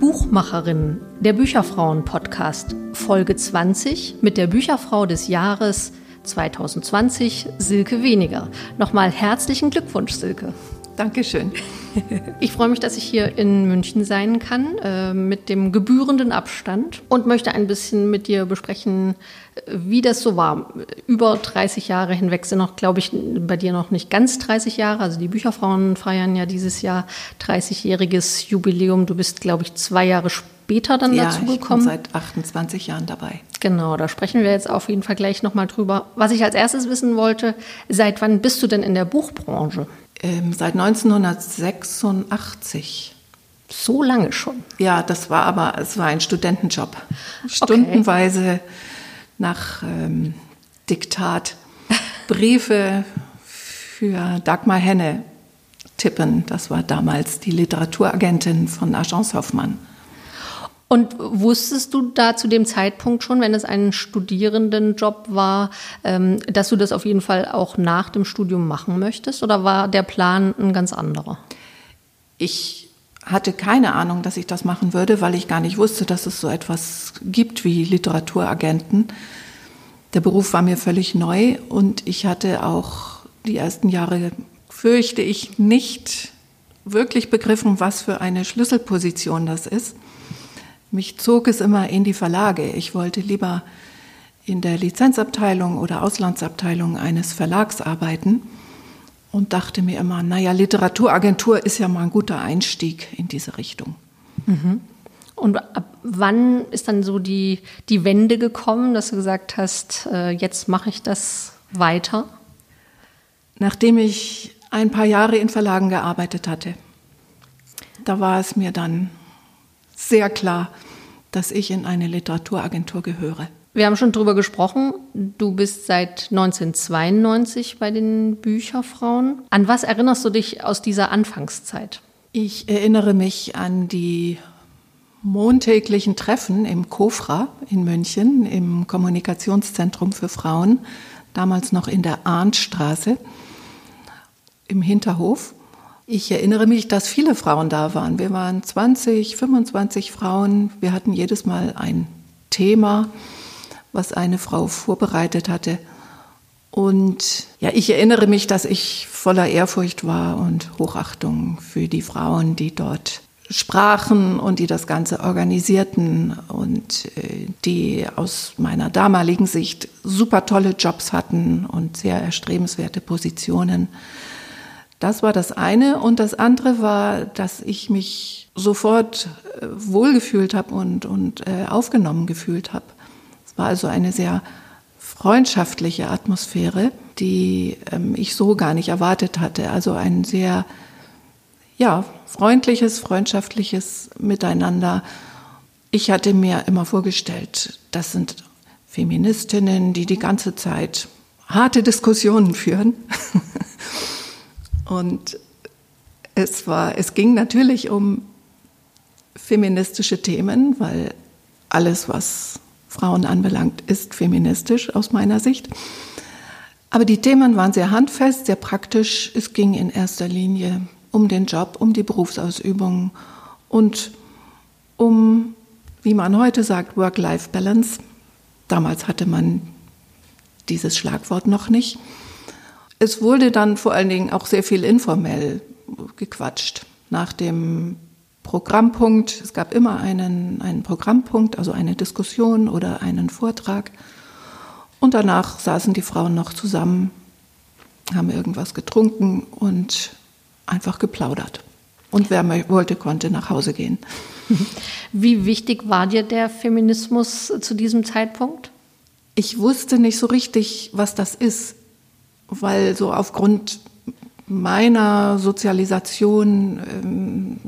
Buchmacherin, der Bücherfrauen-Podcast, Folge 20 mit der Bücherfrau des Jahres 2020, Silke Weniger. Nochmal herzlichen Glückwunsch, Silke. Dankeschön. Ich freue mich, dass ich hier in München sein kann, äh, mit dem gebührenden Abstand und möchte ein bisschen mit dir besprechen, wie das so war. Über 30 Jahre hinweg sind noch, glaube ich, bei dir noch nicht ganz 30 Jahre. Also die Bücherfrauen feiern ja dieses Jahr 30-jähriges Jubiläum. Du bist, glaube ich, zwei Jahre später dann ja, dazu gekommen. Ich bin seit 28 Jahren dabei. Genau, da sprechen wir jetzt auf jeden Fall gleich nochmal drüber. Was ich als erstes wissen wollte, seit wann bist du denn in der Buchbranche? Ähm, seit 1986. So lange schon? Ja, das war aber, es war ein Studentenjob. Stundenweise okay. nach ähm, Diktat Briefe für Dagmar Henne tippen. Das war damals die Literaturagentin von Agence Hoffmann. Und wusstest du da zu dem Zeitpunkt schon, wenn es ein Studierendenjob war, ähm, dass du das auf jeden Fall auch nach dem Studium machen möchtest? Oder war der Plan ein ganz anderer? Ich hatte keine Ahnung, dass ich das machen würde, weil ich gar nicht wusste, dass es so etwas gibt wie Literaturagenten. Der Beruf war mir völlig neu und ich hatte auch die ersten Jahre, fürchte ich, nicht wirklich begriffen, was für eine Schlüsselposition das ist. Mich zog es immer in die Verlage. Ich wollte lieber in der Lizenzabteilung oder Auslandsabteilung eines Verlags arbeiten und dachte mir immer, naja, Literaturagentur ist ja mal ein guter Einstieg in diese Richtung. Mhm. Und ab wann ist dann so die, die Wende gekommen, dass du gesagt hast, äh, jetzt mache ich das weiter? Nachdem ich ein paar Jahre in Verlagen gearbeitet hatte. Da war es mir dann sehr klar, dass ich in eine Literaturagentur gehöre. Wir haben schon darüber gesprochen. Du bist seit 1992 bei den Bücherfrauen. An was erinnerst du dich aus dieser Anfangszeit? Ich erinnere mich an die montäglichen Treffen im Kofra in München, im Kommunikationszentrum für Frauen, damals noch in der Arndtstraße, im Hinterhof. Ich erinnere mich, dass viele Frauen da waren. Wir waren 20, 25 Frauen. Wir hatten jedes Mal ein Thema, was eine Frau vorbereitet hatte. Und ja, ich erinnere mich, dass ich voller Ehrfurcht war und Hochachtung für die Frauen, die dort sprachen und die das Ganze organisierten und äh, die aus meiner damaligen Sicht super tolle Jobs hatten und sehr erstrebenswerte Positionen. Das war das eine. Und das andere war, dass ich mich sofort äh, wohlgefühlt habe und, und äh, aufgenommen gefühlt habe. Es war also eine sehr freundschaftliche Atmosphäre, die ähm, ich so gar nicht erwartet hatte. Also ein sehr, ja, freundliches, freundschaftliches Miteinander. Ich hatte mir immer vorgestellt, das sind Feministinnen, die die ganze Zeit harte Diskussionen führen. Und es war, es ging natürlich um feministische Themen, weil alles, was Frauen anbelangt, ist feministisch aus meiner Sicht. Aber die Themen waren sehr handfest, sehr praktisch. Es ging in erster Linie um den Job, um die Berufsausübung und um, wie man heute sagt, Work-Life-Balance. Damals hatte man dieses Schlagwort noch nicht. Es wurde dann vor allen Dingen auch sehr viel informell gequatscht. Nach dem Programmpunkt, es gab immer einen, einen Programmpunkt, also eine Diskussion oder einen Vortrag. Und danach saßen die Frauen noch zusammen, haben irgendwas getrunken und einfach geplaudert. Und wer wollte, konnte nach Hause gehen. Wie wichtig war dir der Feminismus zu diesem Zeitpunkt? Ich wusste nicht so richtig, was das ist weil so aufgrund meiner Sozialisation, ähm,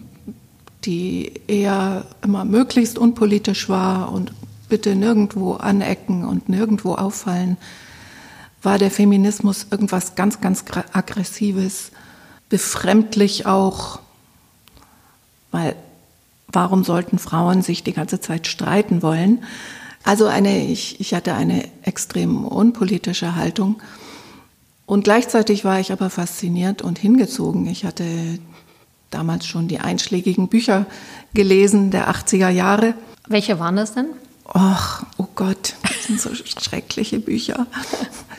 die eher immer möglichst unpolitisch war und bitte nirgendwo anecken und nirgendwo auffallen, war der Feminismus irgendwas ganz, ganz aggressives, befremdlich auch, weil Warum sollten Frauen sich die ganze Zeit streiten wollen? Also eine, ich, ich hatte eine extrem unpolitische Haltung. Und gleichzeitig war ich aber fasziniert und hingezogen. Ich hatte damals schon die einschlägigen Bücher gelesen der 80er Jahre. Welche waren das denn? Ach, oh Gott, das sind so schreckliche Bücher.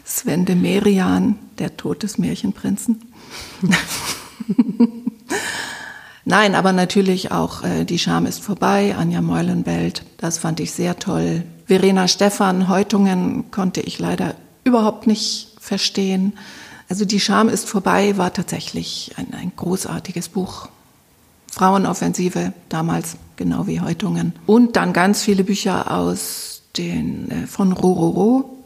Sven de Merian, Der Tod des Märchenprinzen. Nein, aber natürlich auch äh, Die Scham ist vorbei, Anja Meulenbelt, das fand ich sehr toll. Verena Stephan, Häutungen konnte ich leider überhaupt nicht verstehen. Also Die Scham ist vorbei war tatsächlich ein, ein großartiges Buch. Frauenoffensive damals, genau wie Häutungen. Und dann ganz viele Bücher aus den, äh, von Rororo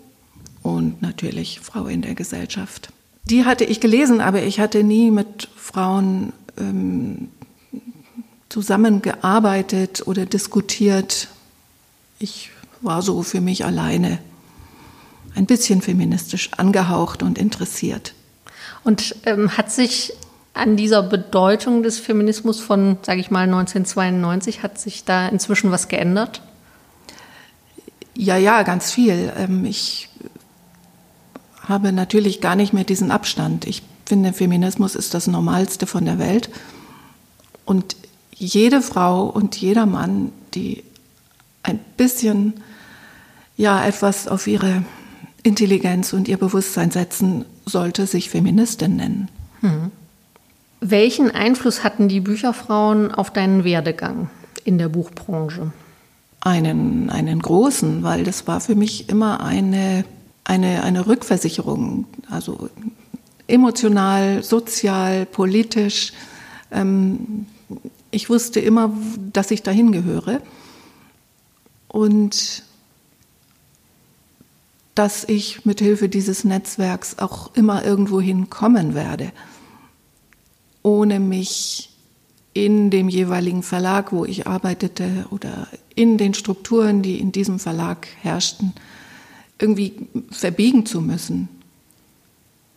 und natürlich Frau in der Gesellschaft. Die hatte ich gelesen, aber ich hatte nie mit Frauen ähm, zusammengearbeitet oder diskutiert. Ich war so für mich alleine ein bisschen feministisch angehaucht und interessiert. Und ähm, hat sich an dieser Bedeutung des Feminismus von, sage ich mal, 1992, hat sich da inzwischen was geändert? Ja, ja, ganz viel. Ähm, ich habe natürlich gar nicht mehr diesen Abstand. Ich finde, Feminismus ist das Normalste von der Welt. Und jede Frau und jeder Mann, die ein bisschen, ja, etwas auf ihre Intelligenz und ihr Bewusstsein setzen, sollte sich Feministin nennen. Hm. Welchen Einfluss hatten die Bücherfrauen auf deinen Werdegang in der Buchbranche? Einen, einen großen, weil das war für mich immer eine, eine, eine Rückversicherung, also emotional, sozial, politisch. Ähm, ich wusste immer, dass ich dahin gehöre und dass ich mit Hilfe dieses Netzwerks auch immer irgendwo hinkommen werde, ohne mich in dem jeweiligen Verlag, wo ich arbeitete oder in den Strukturen, die in diesem Verlag herrschten, irgendwie verbiegen zu müssen.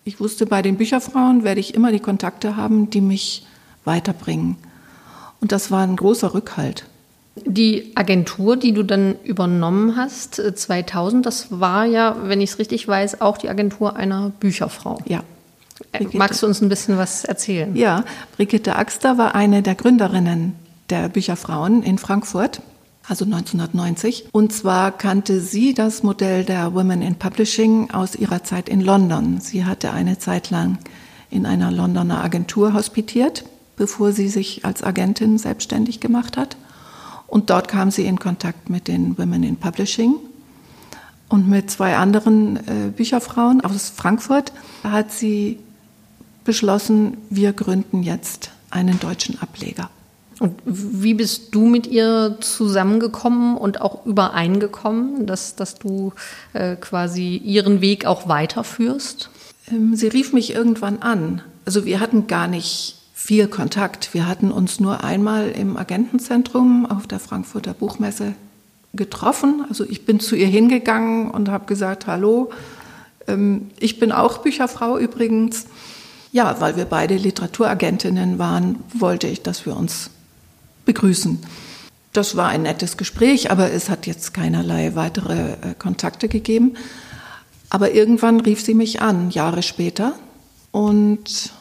Ich wusste, bei den Bücherfrauen werde ich immer die Kontakte haben, die mich weiterbringen. Und das war ein großer Rückhalt. Die Agentur, die du dann übernommen hast, 2000, äh, das war ja, wenn ich es richtig weiß, auch die Agentur einer Bücherfrau. Ja. Äh, Brigitte. Magst du uns ein bisschen was erzählen? Ja, Brigitte Axter war eine der Gründerinnen der Bücherfrauen in Frankfurt, also 1990. Und zwar kannte sie das Modell der Women in Publishing aus ihrer Zeit in London. Sie hatte eine Zeit lang in einer Londoner Agentur hospitiert bevor sie sich als Agentin selbstständig gemacht hat. Und dort kam sie in Kontakt mit den Women in Publishing. Und mit zwei anderen äh, Bücherfrauen aus Frankfurt hat sie beschlossen, wir gründen jetzt einen deutschen Ableger. Und wie bist du mit ihr zusammengekommen und auch übereingekommen, dass, dass du äh, quasi ihren Weg auch weiterführst? Ähm, sie rief mich irgendwann an. Also wir hatten gar nicht viel Kontakt. Wir hatten uns nur einmal im Agentenzentrum auf der Frankfurter Buchmesse getroffen. Also ich bin zu ihr hingegangen und habe gesagt, hallo, ähm, ich bin auch Bücherfrau übrigens. Ja, weil wir beide Literaturagentinnen waren, wollte ich, dass wir uns begrüßen. Das war ein nettes Gespräch, aber es hat jetzt keinerlei weitere äh, Kontakte gegeben. Aber irgendwann rief sie mich an, Jahre später, und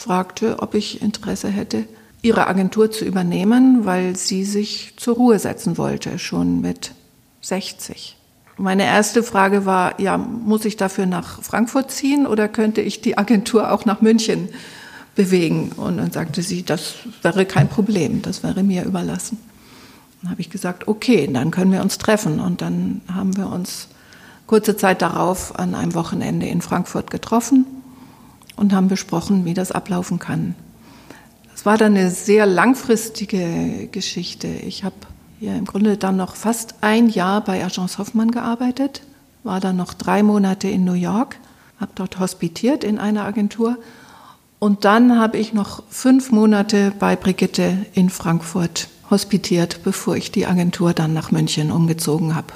fragte, ob ich Interesse hätte, ihre Agentur zu übernehmen, weil sie sich zur Ruhe setzen wollte, schon mit 60. Meine erste Frage war, ja, muss ich dafür nach Frankfurt ziehen oder könnte ich die Agentur auch nach München bewegen? Und dann sagte sie, das wäre kein Problem, das wäre mir überlassen. Dann habe ich gesagt, okay, dann können wir uns treffen. Und dann haben wir uns kurze Zeit darauf an einem Wochenende in Frankfurt getroffen und haben besprochen, wie das ablaufen kann. Das war dann eine sehr langfristige Geschichte. Ich habe ja im Grunde dann noch fast ein Jahr bei Agence Hoffmann gearbeitet, war dann noch drei Monate in New York, habe dort hospitiert in einer Agentur und dann habe ich noch fünf Monate bei Brigitte in Frankfurt hospitiert, bevor ich die Agentur dann nach München umgezogen habe.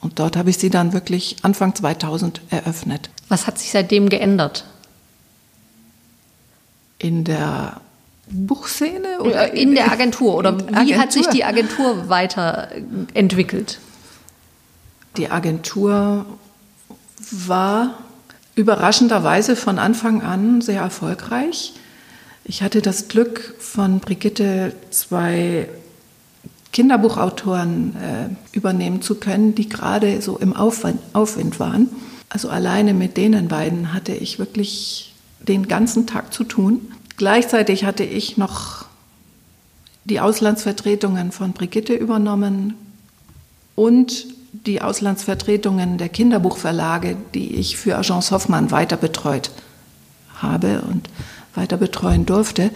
Und dort habe ich sie dann wirklich Anfang 2000 eröffnet. Was hat sich seitdem geändert? In der Buchszene? Oder in der Agentur? Oder wie Agentur? hat sich die Agentur weiterentwickelt? Die Agentur war überraschenderweise von Anfang an sehr erfolgreich. Ich hatte das Glück, von Brigitte zwei Kinderbuchautoren äh, übernehmen zu können, die gerade so im Aufwind, Aufwind waren. Also alleine mit denen beiden hatte ich wirklich den ganzen Tag zu tun. Gleichzeitig hatte ich noch die Auslandsvertretungen von Brigitte übernommen und die Auslandsvertretungen der Kinderbuchverlage, die ich für Agence Hoffmann weiter betreut habe und weiter betreuen durfte.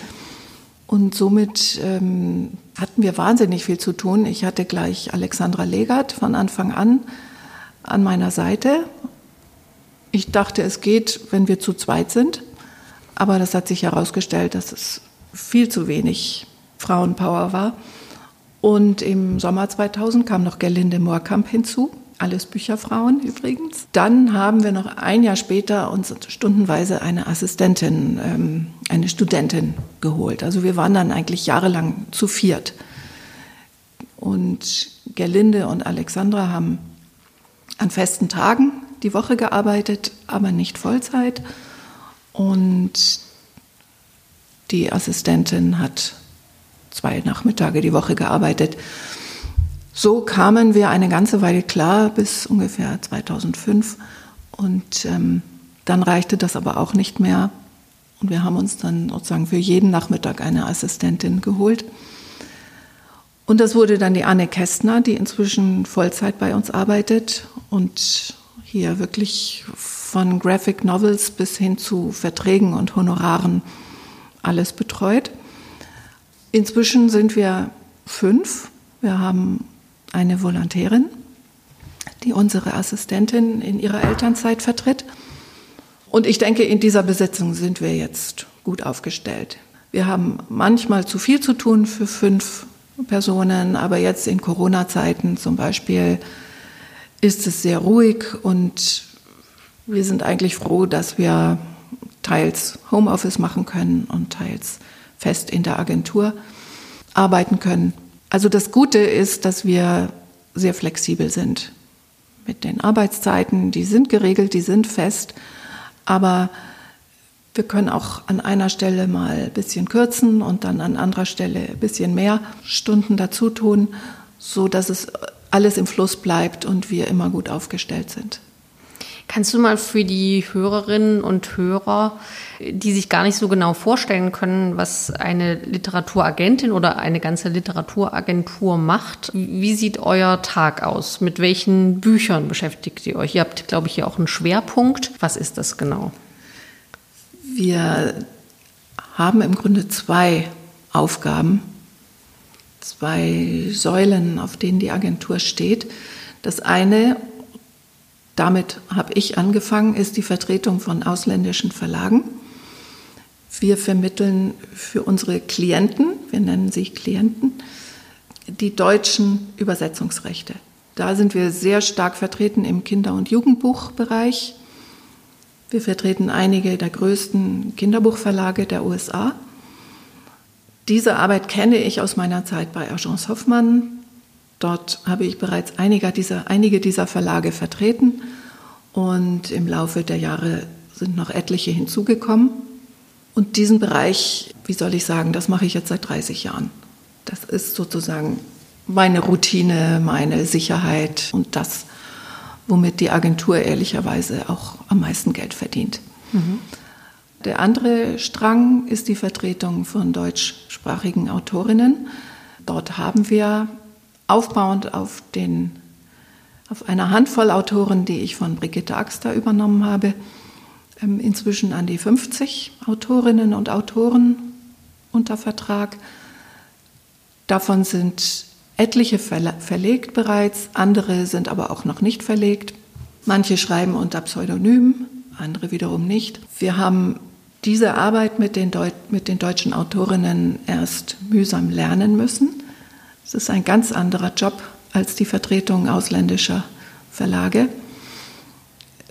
Und somit ähm, hatten wir wahnsinnig viel zu tun. Ich hatte gleich Alexandra Legert von Anfang an an meiner Seite. Ich dachte, es geht, wenn wir zu zweit sind. Aber das hat sich herausgestellt, dass es viel zu wenig Frauenpower war. Und im Sommer 2000 kam noch Gerlinde Moorkamp hinzu, alles Bücherfrauen übrigens. Dann haben wir noch ein Jahr später uns stundenweise eine Assistentin, ähm, eine Studentin geholt. Also wir waren dann eigentlich jahrelang zu viert. Und Gerlinde und Alexandra haben an festen Tagen die Woche gearbeitet, aber nicht Vollzeit. Und die Assistentin hat zwei Nachmittage die Woche gearbeitet. So kamen wir eine ganze Weile klar bis ungefähr 2005 und ähm, dann reichte das aber auch nicht mehr und wir haben uns dann sozusagen für jeden Nachmittag eine Assistentin geholt. Und das wurde dann die Anne Kästner, die inzwischen Vollzeit bei uns arbeitet und hier wirklich von Graphic Novels bis hin zu Verträgen und Honoraren alles betreut. Inzwischen sind wir fünf. Wir haben eine Volontärin, die unsere Assistentin in ihrer Elternzeit vertritt. Und ich denke, in dieser Besetzung sind wir jetzt gut aufgestellt. Wir haben manchmal zu viel zu tun für fünf Personen, aber jetzt in Corona-Zeiten zum Beispiel ist es sehr ruhig und wir sind eigentlich froh, dass wir teils Homeoffice machen können und teils fest in der Agentur arbeiten können. Also das Gute ist, dass wir sehr flexibel sind mit den Arbeitszeiten. Die sind geregelt, die sind fest, aber wir können auch an einer Stelle mal ein bisschen kürzen und dann an anderer Stelle ein bisschen mehr Stunden dazu tun, so dass es alles im Fluss bleibt und wir immer gut aufgestellt sind. Kannst du mal für die Hörerinnen und Hörer, die sich gar nicht so genau vorstellen können, was eine Literaturagentin oder eine ganze Literaturagentur macht, wie sieht euer Tag aus? Mit welchen Büchern beschäftigt ihr euch? Ihr habt, glaube ich, hier auch einen Schwerpunkt. Was ist das genau? Wir haben im Grunde zwei Aufgaben, zwei Säulen, auf denen die Agentur steht. Das eine damit habe ich angefangen, ist die Vertretung von ausländischen Verlagen. Wir vermitteln für unsere Klienten, wir nennen sie Klienten, die deutschen Übersetzungsrechte. Da sind wir sehr stark vertreten im Kinder- und Jugendbuchbereich. Wir vertreten einige der größten Kinderbuchverlage der USA. Diese Arbeit kenne ich aus meiner Zeit bei Agence Hoffmann. Dort habe ich bereits einige dieser, einige dieser Verlage vertreten und im Laufe der Jahre sind noch etliche hinzugekommen. Und diesen Bereich, wie soll ich sagen, das mache ich jetzt seit 30 Jahren. Das ist sozusagen meine Routine, meine Sicherheit und das, womit die Agentur ehrlicherweise auch am meisten Geld verdient. Mhm. Der andere Strang ist die Vertretung von deutschsprachigen Autorinnen. Dort haben wir aufbauend auf, den, auf einer Handvoll Autoren, die ich von Brigitte Axter übernommen habe, ähm, inzwischen an die 50 Autorinnen und Autoren unter Vertrag. Davon sind etliche verlegt bereits, andere sind aber auch noch nicht verlegt. Manche schreiben unter Pseudonym, andere wiederum nicht. Wir haben diese Arbeit mit den, Deut mit den deutschen Autorinnen erst mühsam lernen müssen. Es ist ein ganz anderer Job als die Vertretung ausländischer Verlage,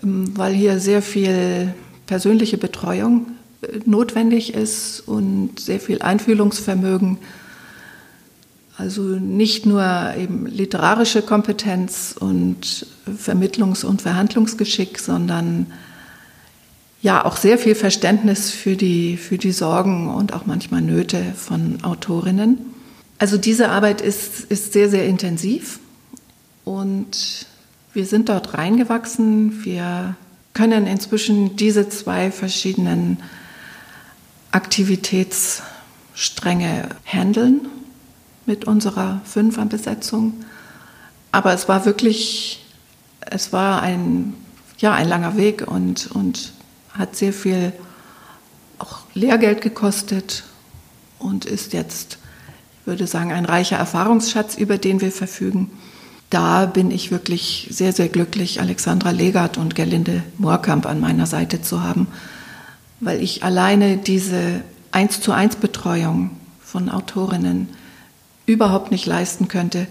ähm, weil hier sehr viel persönliche Betreuung äh, notwendig ist und sehr viel Einfühlungsvermögen. Also nicht nur eben literarische Kompetenz und Vermittlungs- und Verhandlungsgeschick, sondern ja auch sehr viel Verständnis für die, für die Sorgen und auch manchmal Nöte von Autorinnen. Also diese Arbeit ist, ist sehr, sehr intensiv und wir sind dort reingewachsen. Wir können inzwischen diese zwei verschiedenen Aktivitätsstränge handeln mit unserer Fünferbesetzung. Aber es war wirklich, es war ein, ja, ein langer Weg und, und hat sehr viel auch Lehrgeld gekostet und ist jetzt, würde sagen, ein reicher Erfahrungsschatz, über den wir verfügen. Da bin ich wirklich sehr, sehr glücklich, Alexandra Legert und Gerlinde Moorkamp an meiner Seite zu haben, weil ich alleine diese eins zu eins Betreuung von Autorinnen überhaupt nicht leisten könnte,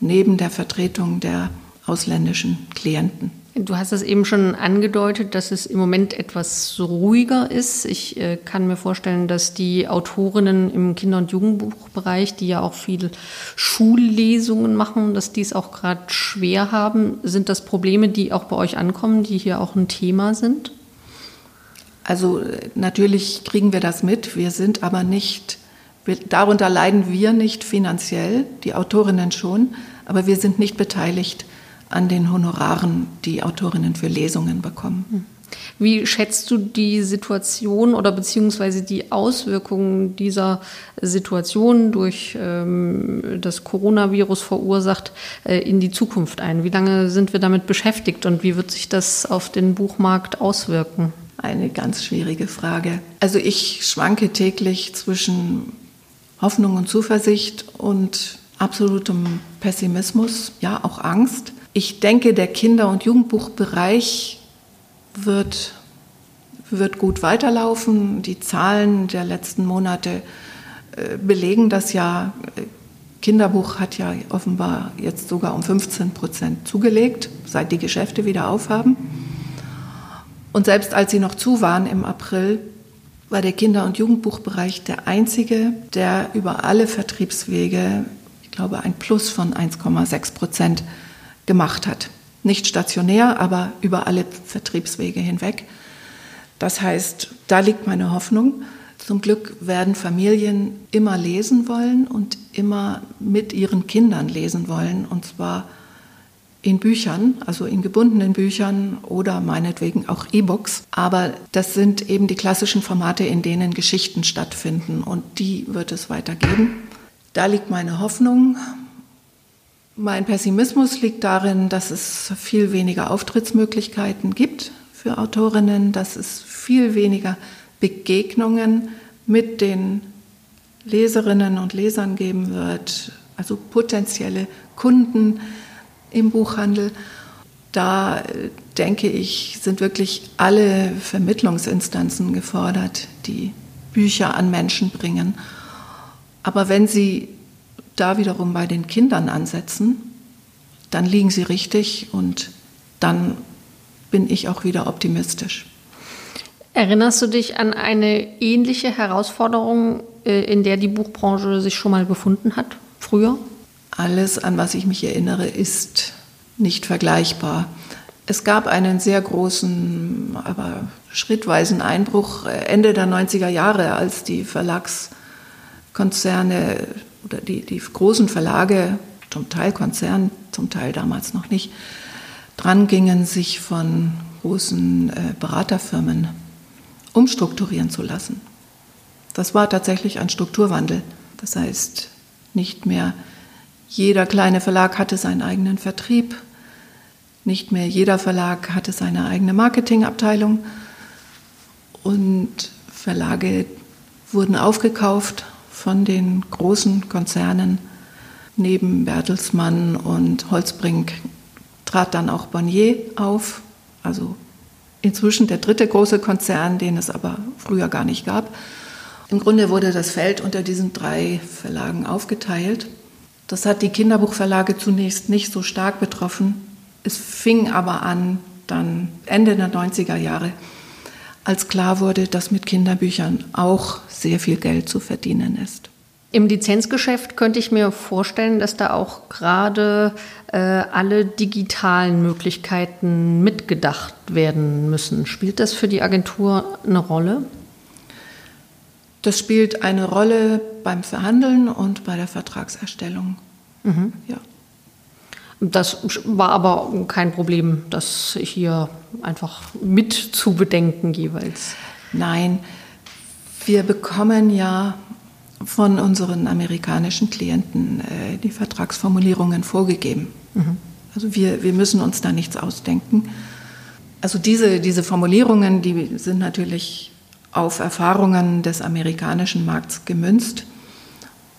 neben der Vertretung der ausländischen Klienten. Du hast es eben schon angedeutet, dass es im Moment etwas ruhiger ist. Ich äh, kann mir vorstellen, dass die Autorinnen im Kinder- und Jugendbuchbereich, die ja auch viele Schullesungen machen, dass die es auch gerade schwer haben. Sind das Probleme, die auch bei euch ankommen, die hier auch ein Thema sind? Also natürlich kriegen wir das mit. Wir sind aber nicht, wir, darunter leiden wir nicht finanziell, die Autorinnen schon, aber wir sind nicht beteiligt an den Honoraren, die Autorinnen für Lesungen bekommen. Hm. Wie schätzt du die Situation oder beziehungsweise die Auswirkungen dieser Situation durch ähm, das Coronavirus verursacht äh, in die Zukunft ein? Wie lange sind wir damit beschäftigt und wie wird sich das auf den Buchmarkt auswirken? Eine ganz schwierige Frage. Also ich schwanke täglich zwischen Hoffnung und Zuversicht und absolutem Pessimismus, ja auch Angst. Ich denke, der Kinder- und Jugendbuchbereich wird, wird gut weiterlaufen. Die Zahlen der letzten Monate äh, belegen das ja. Kinderbuch hat ja offenbar jetzt sogar um 15 Prozent zugelegt, seit die Geschäfte wieder aufhaben. Und selbst als sie noch zu waren im April, war der Kinder- und Jugendbuchbereich der einzige, der über alle Vertriebswege, ich glaube, ein Plus von 1,6 Prozent gemacht hat. Nicht stationär, aber über alle Vertriebswege hinweg. Das heißt, da liegt meine Hoffnung. Zum Glück werden Familien immer lesen wollen und immer mit ihren Kindern lesen wollen, und zwar in Büchern, also in gebundenen Büchern oder meinetwegen auch E-Books. Aber das sind eben die klassischen Formate, in denen Geschichten stattfinden und die wird es weitergeben. Da liegt meine Hoffnung. Mein Pessimismus liegt darin, dass es viel weniger Auftrittsmöglichkeiten gibt für Autorinnen, dass es viel weniger Begegnungen mit den Leserinnen und Lesern geben wird, also potenzielle Kunden im Buchhandel. Da äh, denke ich, sind wirklich alle Vermittlungsinstanzen gefordert, die Bücher an Menschen bringen. Aber wenn sie da wiederum bei den Kindern ansetzen, dann liegen sie richtig und dann bin ich auch wieder optimistisch. Erinnerst du dich an eine ähnliche Herausforderung, äh, in der die Buchbranche sich schon mal befunden hat, früher? Alles, an was ich mich erinnere, ist nicht vergleichbar. Es gab einen sehr großen, aber schrittweisen Einbruch Ende der 90er Jahre, als die Verlagskonzerne oder die, die großen Verlage, zum Teil Konzern, zum Teil damals noch nicht, dran gingen, sich von großen äh, Beraterfirmen umstrukturieren zu lassen. Das war tatsächlich ein Strukturwandel. Das heißt, nicht mehr jeder kleine Verlag hatte seinen eigenen Vertrieb, nicht mehr jeder Verlag hatte seine eigene Marketingabteilung und Verlage wurden aufgekauft von den großen Konzernen. Neben Bertelsmann und Holzbrink trat dann auch Bonnier auf, also inzwischen der dritte große Konzern, den es aber früher gar nicht gab. Im Grunde wurde das Feld unter diesen drei Verlagen aufgeteilt. Das hat die Kinderbuchverlage zunächst nicht so stark betroffen. Es fing aber an, dann Ende der 90er Jahre, als klar wurde, dass mit Kinderbüchern auch sehr viel Geld zu verdienen ist. Im Lizenzgeschäft könnte ich mir vorstellen, dass da auch gerade äh, alle digitalen Möglichkeiten mitgedacht werden müssen. Spielt das für die Agentur eine Rolle? Das spielt eine Rolle beim Verhandeln und bei der Vertragserstellung. Mhm. Ja. Das war aber kein Problem, das hier einfach mit zu bedenken jeweils. Nein, wir bekommen ja von unseren amerikanischen Klienten äh, die Vertragsformulierungen vorgegeben. Mhm. Also wir, wir müssen uns da nichts ausdenken. Also diese, diese Formulierungen, die sind natürlich auf Erfahrungen des amerikanischen Markts gemünzt.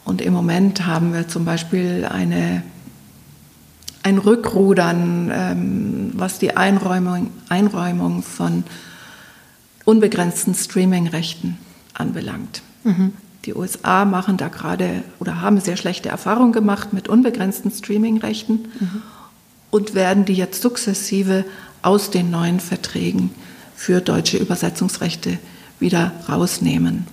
Und im Moment haben wir zum Beispiel eine, ein Rückrudern, ähm, was die Einräumung, Einräumung von unbegrenzten Streaming-Rechten anbelangt. Mhm. Die USA machen da gerade oder haben sehr schlechte Erfahrungen gemacht mit unbegrenzten Streaming-Rechten mhm. und werden die jetzt sukzessive aus den neuen Verträgen für deutsche Übersetzungsrechte wieder rausnehmen.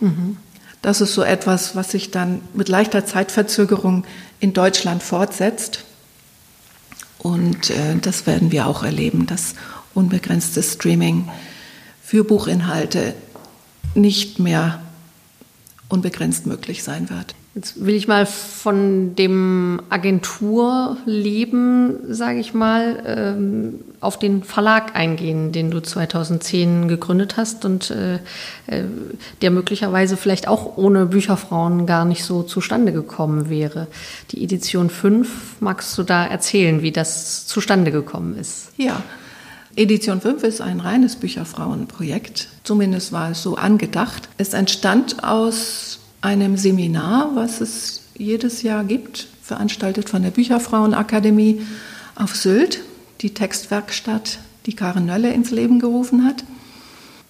Mhm. Das ist so etwas, was sich dann mit leichter Zeitverzögerung in Deutschland fortsetzt. Und äh, das werden wir auch erleben, dass unbegrenztes Streaming für Buchinhalte nicht mehr unbegrenzt möglich sein wird. Jetzt will ich mal von dem Agenturleben, sage ich mal, ähm, auf den Verlag eingehen, den du 2010 gegründet hast und äh, äh, der möglicherweise vielleicht auch ohne Bücherfrauen gar nicht so zustande gekommen wäre. Die Edition 5, magst du da erzählen, wie das zustande gekommen ist? Ja. Edition 5 ist ein reines Bücherfrauenprojekt. Zumindest war es so angedacht. Es entstand aus einem Seminar, was es jedes Jahr gibt, veranstaltet von der Bücherfrauenakademie auf Sylt, die Textwerkstatt, die Karen Nölle ins Leben gerufen hat.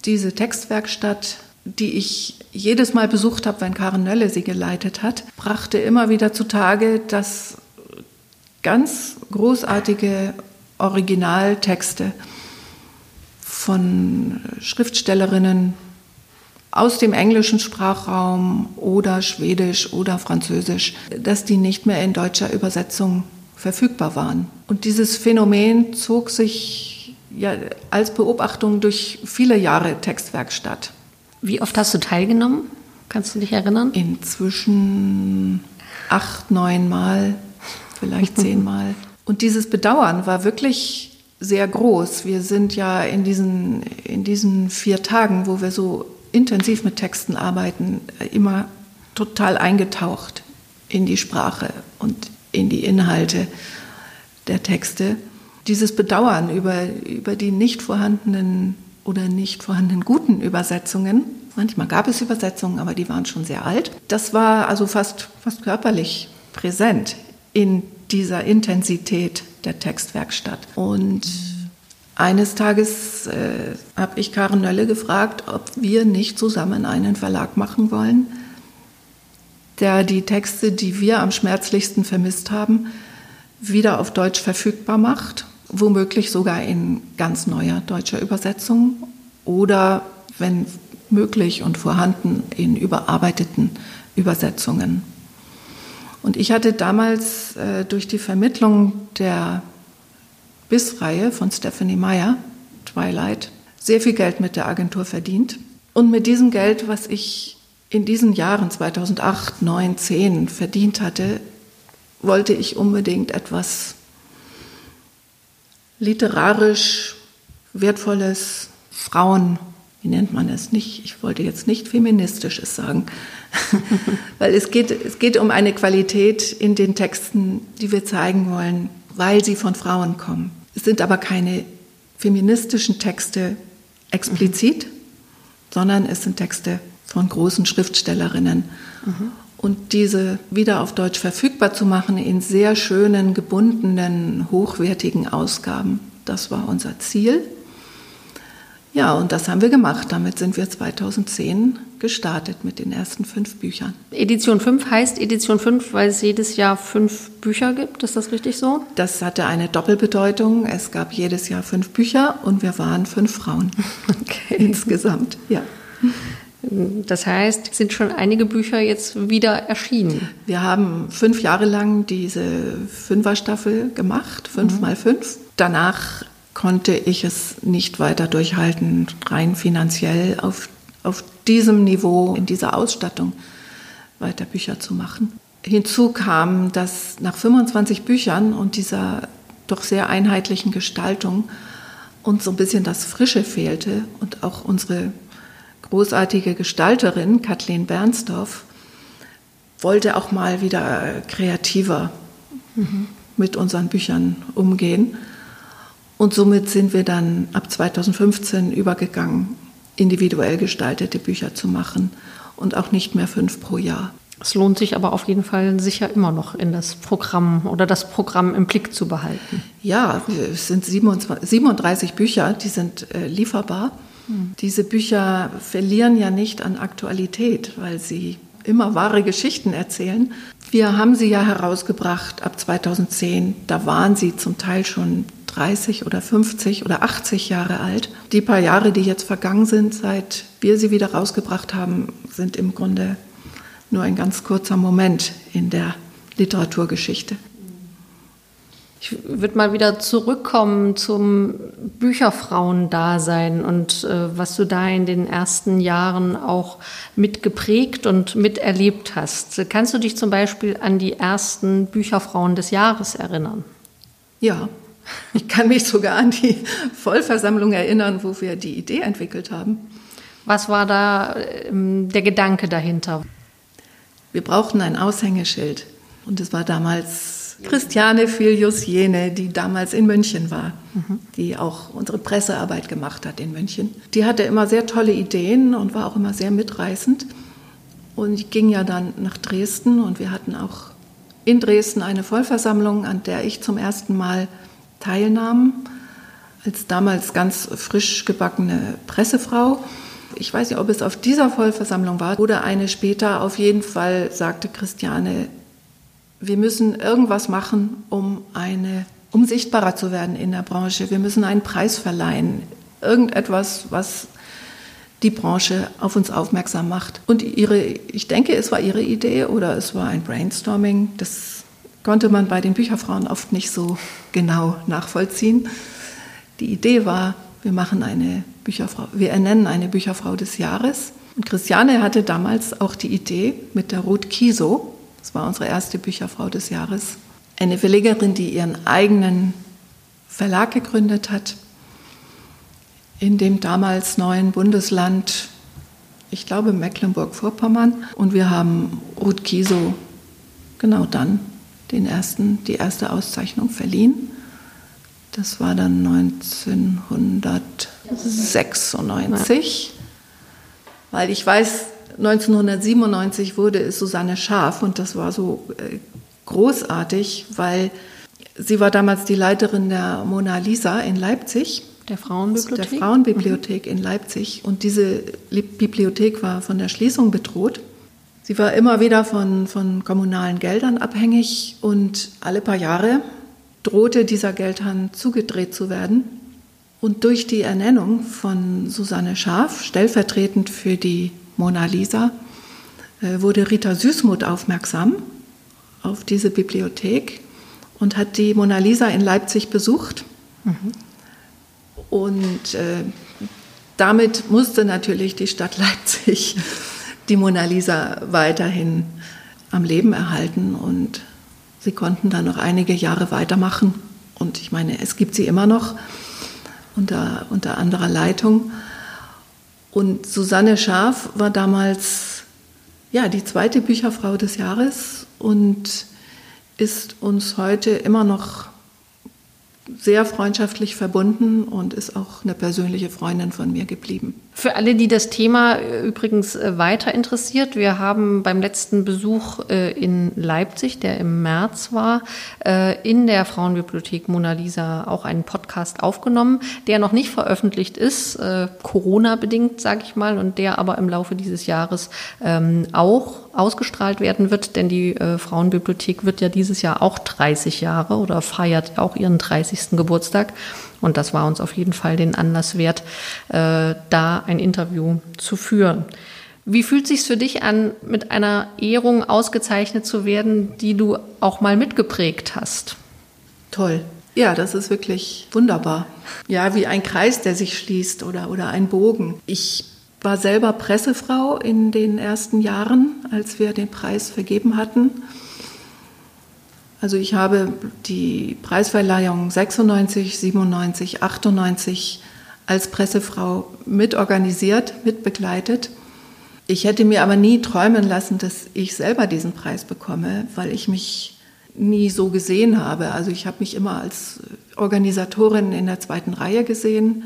Diese Textwerkstatt, die ich jedes Mal besucht habe, wenn Karen Nölle sie geleitet hat, brachte immer wieder zutage, dass ganz großartige Originaltexte von Schriftstellerinnen aus dem englischen Sprachraum oder Schwedisch oder Französisch, dass die nicht mehr in deutscher Übersetzung verfügbar waren. Und dieses Phänomen zog sich ja als Beobachtung durch viele Jahre Textwerkstatt. Wie oft hast du teilgenommen? Kannst du dich erinnern? Inzwischen acht, neun Mal, vielleicht zehn Mal. Und dieses Bedauern war wirklich sehr groß. Wir sind ja in diesen, in diesen vier Tagen, wo wir so intensiv mit Texten arbeiten, immer total eingetaucht in die Sprache und in die Inhalte der Texte. Dieses Bedauern über, über die nicht vorhandenen oder nicht vorhandenen guten Übersetzungen, manchmal gab es Übersetzungen, aber die waren schon sehr alt, das war also fast, fast körperlich präsent in dieser Intensität der Textwerkstatt. Und eines Tages äh, habe ich Karen Nölle gefragt, ob wir nicht zusammen einen Verlag machen wollen, der die Texte, die wir am schmerzlichsten vermisst haben, wieder auf Deutsch verfügbar macht, womöglich sogar in ganz neuer deutscher Übersetzung oder, wenn möglich und vorhanden, in überarbeiteten Übersetzungen. Und ich hatte damals äh, durch die Vermittlung der BIS-Reihe von Stephanie Meyer, Twilight, sehr viel Geld mit der Agentur verdient. Und mit diesem Geld, was ich in diesen Jahren 2008, 9, 10 verdient hatte, wollte ich unbedingt etwas literarisch wertvolles Frauen wie nennt man es nicht, ich wollte jetzt nicht feministisches sagen, weil es geht, es geht um eine Qualität in den Texten, die wir zeigen wollen, weil sie von Frauen kommen. Es sind aber keine feministischen Texte explizit, mhm. sondern es sind Texte von großen Schriftstellerinnen. Mhm. Und diese wieder auf Deutsch verfügbar zu machen in sehr schönen, gebundenen, hochwertigen Ausgaben, das war unser Ziel. Ja, und das haben wir gemacht. Damit sind wir 2010 gestartet mit den ersten fünf Büchern. Edition 5 heißt Edition 5, weil es jedes Jahr fünf Bücher gibt. Ist das richtig so? Das hatte eine Doppelbedeutung. Es gab jedes Jahr fünf Bücher und wir waren fünf Frauen okay. insgesamt. Ja. Das heißt, sind schon einige Bücher jetzt wieder erschienen? Wir haben fünf Jahre lang diese Fünferstaffel gemacht, fünf mhm. mal fünf. Danach konnte ich es nicht weiter durchhalten, rein finanziell auf, auf diesem Niveau, in dieser Ausstattung weiter Bücher zu machen. Hinzu kam, dass nach 25 Büchern und dieser doch sehr einheitlichen Gestaltung uns so ein bisschen das Frische fehlte und auch unsere großartige Gestalterin, Kathleen Bernsdorf, wollte auch mal wieder kreativer mhm. mit unseren Büchern umgehen. Und somit sind wir dann ab 2015 übergegangen, individuell gestaltete Bücher zu machen und auch nicht mehr fünf pro Jahr. Es lohnt sich aber auf jeden Fall sicher immer noch in das Programm oder das Programm im Blick zu behalten. Ja, es sind 27, 37 Bücher, die sind äh, lieferbar. Diese Bücher verlieren ja nicht an Aktualität, weil sie immer wahre Geschichten erzählen. Wir haben sie ja herausgebracht ab 2010. Da waren sie zum Teil schon 30 oder 50 oder 80 Jahre alt. Die paar Jahre, die jetzt vergangen sind, seit wir sie wieder rausgebracht haben, sind im Grunde nur ein ganz kurzer Moment in der Literaturgeschichte. Ich würde mal wieder zurückkommen zum Bücherfrauendasein und äh, was du da in den ersten Jahren auch mitgeprägt und miterlebt hast. Kannst du dich zum Beispiel an die ersten Bücherfrauen des Jahres erinnern? Ja, ich kann mich sogar an die Vollversammlung erinnern, wo wir die Idee entwickelt haben. Was war da ähm, der Gedanke dahinter? Wir brauchten ein Aushängeschild und es war damals Christiane Filius-Jene, die damals in München war, mhm. die auch unsere Pressearbeit gemacht hat in München. Die hatte immer sehr tolle Ideen und war auch immer sehr mitreißend. Und ich ging ja dann nach Dresden und wir hatten auch in Dresden eine Vollversammlung, an der ich zum ersten Mal teilnahm, als damals ganz frisch gebackene Pressefrau. Ich weiß nicht, ob es auf dieser Vollversammlung war oder eine später. Auf jeden Fall sagte Christiane, wir müssen irgendwas machen, um, eine, um sichtbarer zu werden in der Branche. Wir müssen einen Preis verleihen. Irgendetwas, was die Branche auf uns aufmerksam macht. Und ihre, ich denke, es war ihre Idee oder es war ein Brainstorming. Das konnte man bei den Bücherfrauen oft nicht so genau nachvollziehen. Die Idee war, wir machen eine Bücherfrau, wir ernennen eine Bücherfrau des Jahres. Und Christiane hatte damals auch die Idee mit der Ruth Kiso, das war unsere erste Bücherfrau des Jahres. Eine Verlegerin, die ihren eigenen Verlag gegründet hat in dem damals neuen Bundesland, ich glaube Mecklenburg-Vorpommern. Und wir haben Ruth Kiesow genau dann den ersten, die erste Auszeichnung verliehen. Das war dann 1996, weil ich weiß, 1997 wurde es Susanne Scharf und das war so äh, großartig, weil sie war damals die Leiterin der Mona Lisa in Leipzig. Der Frauenbibliothek? Der Frauenbibliothek mhm. in Leipzig. Und diese Bibliothek war von der Schließung bedroht. Sie war immer wieder von, von kommunalen Geldern abhängig und alle paar Jahre drohte dieser Geldhahn zugedreht zu werden. Und durch die Ernennung von Susanne Scharf, stellvertretend für die Mona Lisa, äh, wurde Rita Süßmuth aufmerksam auf diese Bibliothek und hat die Mona Lisa in Leipzig besucht. Mhm. Und äh, damit musste natürlich die Stadt Leipzig die Mona Lisa weiterhin am Leben erhalten und sie konnten dann noch einige Jahre weitermachen. Und ich meine, es gibt sie immer noch unter, unter anderer Leitung. Und Susanne Scharf war damals ja, die zweite Bücherfrau des Jahres und ist uns heute immer noch sehr freundschaftlich verbunden und ist auch eine persönliche Freundin von mir geblieben. Für alle, die das Thema äh, übrigens äh, weiter interessiert, wir haben beim letzten Besuch äh, in Leipzig, der im März war, in der Frauenbibliothek Mona Lisa auch einen Podcast aufgenommen, der noch nicht veröffentlicht ist, Corona-bedingt, sage ich mal, und der aber im Laufe dieses Jahres ähm, auch ausgestrahlt werden wird, denn die Frauenbibliothek wird ja dieses Jahr auch 30 Jahre oder feiert auch ihren 30. Geburtstag. Und das war uns auf jeden Fall den Anlass wert, äh, da ein Interview zu führen. Wie fühlt sich für dich an, mit einer Ehrung ausgezeichnet zu werden, die du auch mal mitgeprägt hast? Toll. Ja, das ist wirklich wunderbar. Ja, wie ein Kreis, der sich schließt oder, oder ein Bogen. Ich war selber Pressefrau in den ersten Jahren, als wir den Preis vergeben hatten. Also ich habe die Preisverleihung 96, 97, 98 als Pressefrau mitorganisiert, mitbegleitet. Ich hätte mir aber nie träumen lassen, dass ich selber diesen Preis bekomme, weil ich mich nie so gesehen habe. Also ich habe mich immer als Organisatorin in der zweiten Reihe gesehen.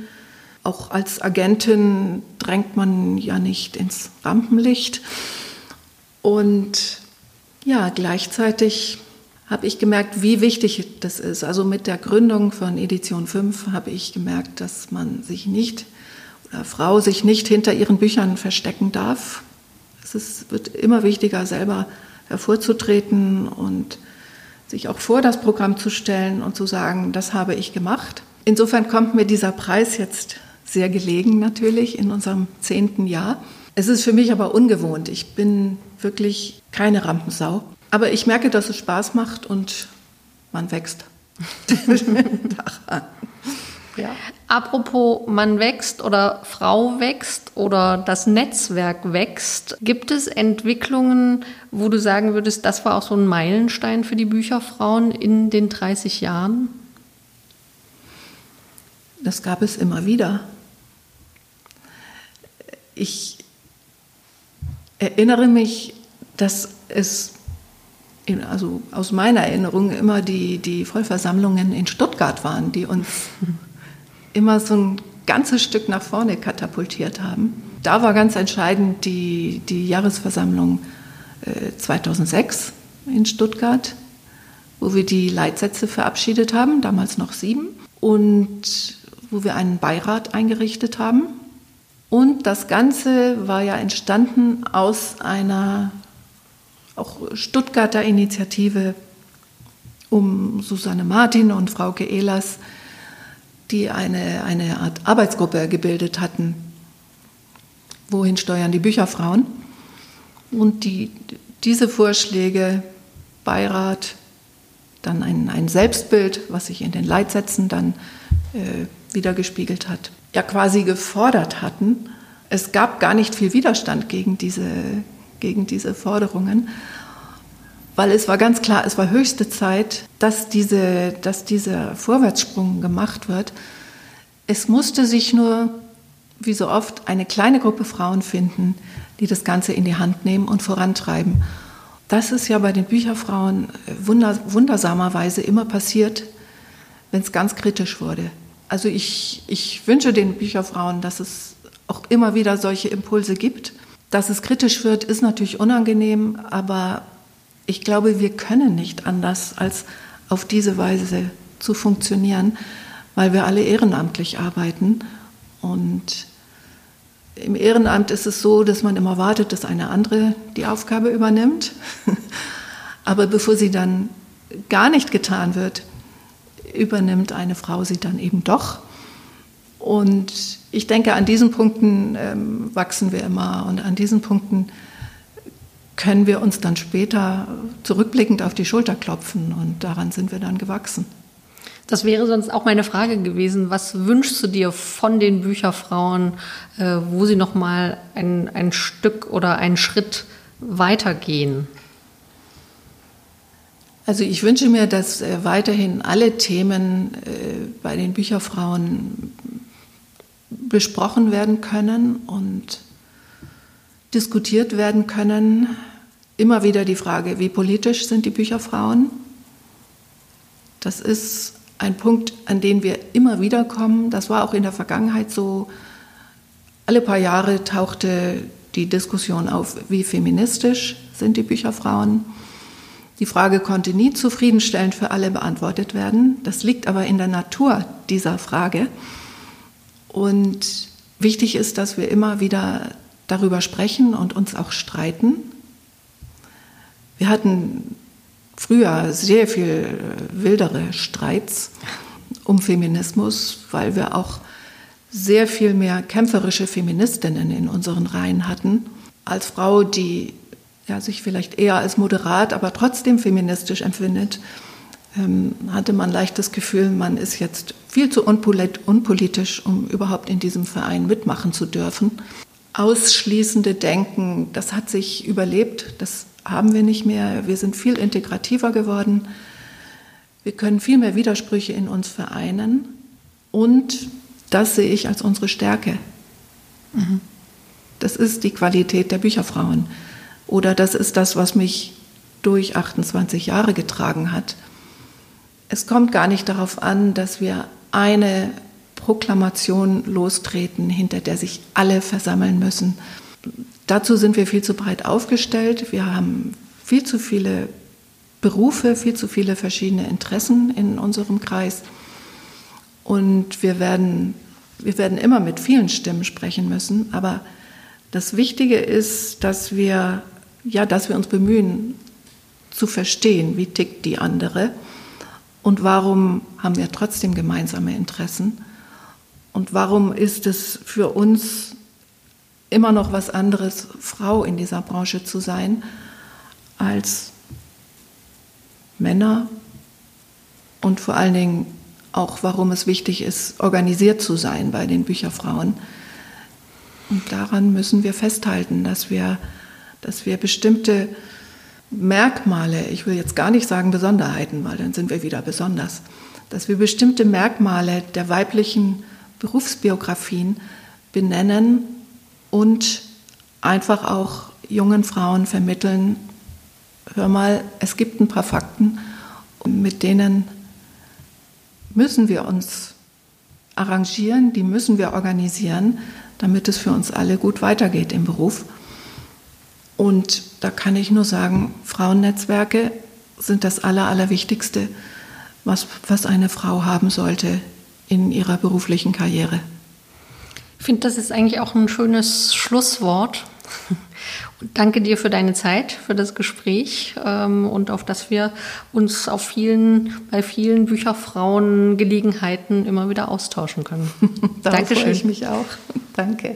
Auch als Agentin drängt man ja nicht ins Rampenlicht. Und ja, gleichzeitig habe ich gemerkt, wie wichtig das ist. Also mit der Gründung von Edition 5 habe ich gemerkt, dass man sich nicht oder Frau sich nicht hinter ihren Büchern verstecken darf. Es ist, wird immer wichtiger, selber hervorzutreten und sich auch vor das Programm zu stellen und zu sagen, das habe ich gemacht. Insofern kommt mir dieser Preis jetzt sehr gelegen natürlich in unserem zehnten Jahr. Es ist für mich aber ungewohnt. Ich bin wirklich keine Rampensau. Aber ich merke, dass es Spaß macht und man wächst. ja. Apropos man wächst oder Frau wächst oder das Netzwerk wächst, gibt es Entwicklungen, wo du sagen würdest, das war auch so ein Meilenstein für die Bücherfrauen in den 30 Jahren? Das gab es immer wieder. Ich erinnere mich, dass es also aus meiner Erinnerung immer die, die Vollversammlungen in Stuttgart waren, die uns immer so ein ganzes Stück nach vorne katapultiert haben. Da war ganz entscheidend die, die Jahresversammlung äh, 2006 in Stuttgart, wo wir die Leitsätze verabschiedet haben, damals noch sieben, und wo wir einen Beirat eingerichtet haben. Und das Ganze war ja entstanden aus einer auch Stuttgarter Initiative um Susanne Martin und Frauke Ehlers, die eine, eine Art Arbeitsgruppe gebildet hatten. Wohin steuern die Bücherfrauen? Und die, diese Vorschläge, Beirat, dann ein, ein Selbstbild, was sich in den Leitsätzen dann äh, wiedergespiegelt hat, ja quasi gefordert hatten. Es gab gar nicht viel Widerstand gegen diese, gegen diese Forderungen, weil es war ganz klar, es war höchste Zeit, dass, diese, dass dieser Vorwärtssprung gemacht wird. Es musste sich nur, wie so oft, eine kleine Gruppe Frauen finden, die das Ganze in die Hand nehmen und vorantreiben. Das ist ja bei den Bücherfrauen wunder, wundersamerweise immer passiert, wenn es ganz kritisch wurde. Also ich, ich wünsche den Bücherfrauen, dass es auch immer wieder solche Impulse gibt dass es kritisch wird, ist natürlich unangenehm, aber ich glaube, wir können nicht anders, als auf diese Weise zu funktionieren, weil wir alle ehrenamtlich arbeiten. Und im Ehrenamt ist es so, dass man immer wartet, dass eine andere die Aufgabe übernimmt. Aber bevor sie dann gar nicht getan wird, übernimmt eine Frau sie dann eben doch. Und ich denke, an diesen Punkten ähm, wachsen wir immer und an diesen Punkten können wir uns dann später zurückblickend auf die Schulter klopfen und daran sind wir dann gewachsen. Das wäre sonst auch meine Frage gewesen. Was wünschst du dir von den Bücherfrauen, äh, wo sie noch mal ein, ein Stück oder einen Schritt weitergehen? Also ich wünsche mir, dass äh, weiterhin alle Themen äh, bei den Bücherfrauen besprochen werden können und diskutiert werden können. Immer wieder die Frage, wie politisch sind die Bücherfrauen? Das ist ein Punkt, an den wir immer wieder kommen. Das war auch in der Vergangenheit so. alle paar Jahre tauchte die Diskussion auf, wie feministisch sind die Bücherfrauen. Die Frage konnte nie zufriedenstellend für alle beantwortet werden. Das liegt aber in der Natur dieser Frage. Und wichtig ist, dass wir immer wieder darüber sprechen und uns auch streiten. Wir hatten früher sehr viel wildere Streits um Feminismus, weil wir auch sehr viel mehr kämpferische Feministinnen in unseren Reihen hatten. Als Frau, die ja, sich vielleicht eher als moderat, aber trotzdem feministisch empfindet, ähm, hatte man leicht das Gefühl, man ist jetzt viel zu unpolitisch, um überhaupt in diesem Verein mitmachen zu dürfen. Ausschließende Denken, das hat sich überlebt, das haben wir nicht mehr. Wir sind viel integrativer geworden. Wir können viel mehr Widersprüche in uns vereinen. Und das sehe ich als unsere Stärke. Mhm. Das ist die Qualität der Bücherfrauen. Oder das ist das, was mich durch 28 Jahre getragen hat. Es kommt gar nicht darauf an, dass wir eine Proklamation lostreten, hinter der sich alle versammeln müssen. Dazu sind wir viel zu breit aufgestellt. Wir haben viel zu viele Berufe, viel zu viele verschiedene Interessen in unserem Kreis. Und wir werden, wir werden immer mit vielen Stimmen sprechen müssen. Aber das Wichtige ist, dass wir, ja, dass wir uns bemühen, zu verstehen, wie tickt die andere und warum haben wir trotzdem gemeinsame Interessen? Und warum ist es für uns immer noch was anderes, Frau in dieser Branche zu sein, als Männer? Und vor allen Dingen auch, warum es wichtig ist, organisiert zu sein bei den Bücherfrauen. Und daran müssen wir festhalten, dass wir, dass wir bestimmte Merkmale, ich will jetzt gar nicht sagen Besonderheiten, weil dann sind wir wieder besonders, dass wir bestimmte Merkmale der weiblichen Berufsbiografien benennen und einfach auch jungen Frauen vermitteln, hör mal, es gibt ein paar Fakten, mit denen müssen wir uns arrangieren, die müssen wir organisieren, damit es für uns alle gut weitergeht im Beruf. Und da kann ich nur sagen, Frauennetzwerke sind das Aller, Allerwichtigste, was, was eine Frau haben sollte in ihrer beruflichen Karriere. Ich finde, das ist eigentlich auch ein schönes Schlusswort. Und danke dir für deine Zeit, für das Gespräch ähm, und auf dass wir uns auf vielen, bei vielen Bücherfrauen Gelegenheiten immer wieder austauschen können. Darauf freue ich mich auch. Danke.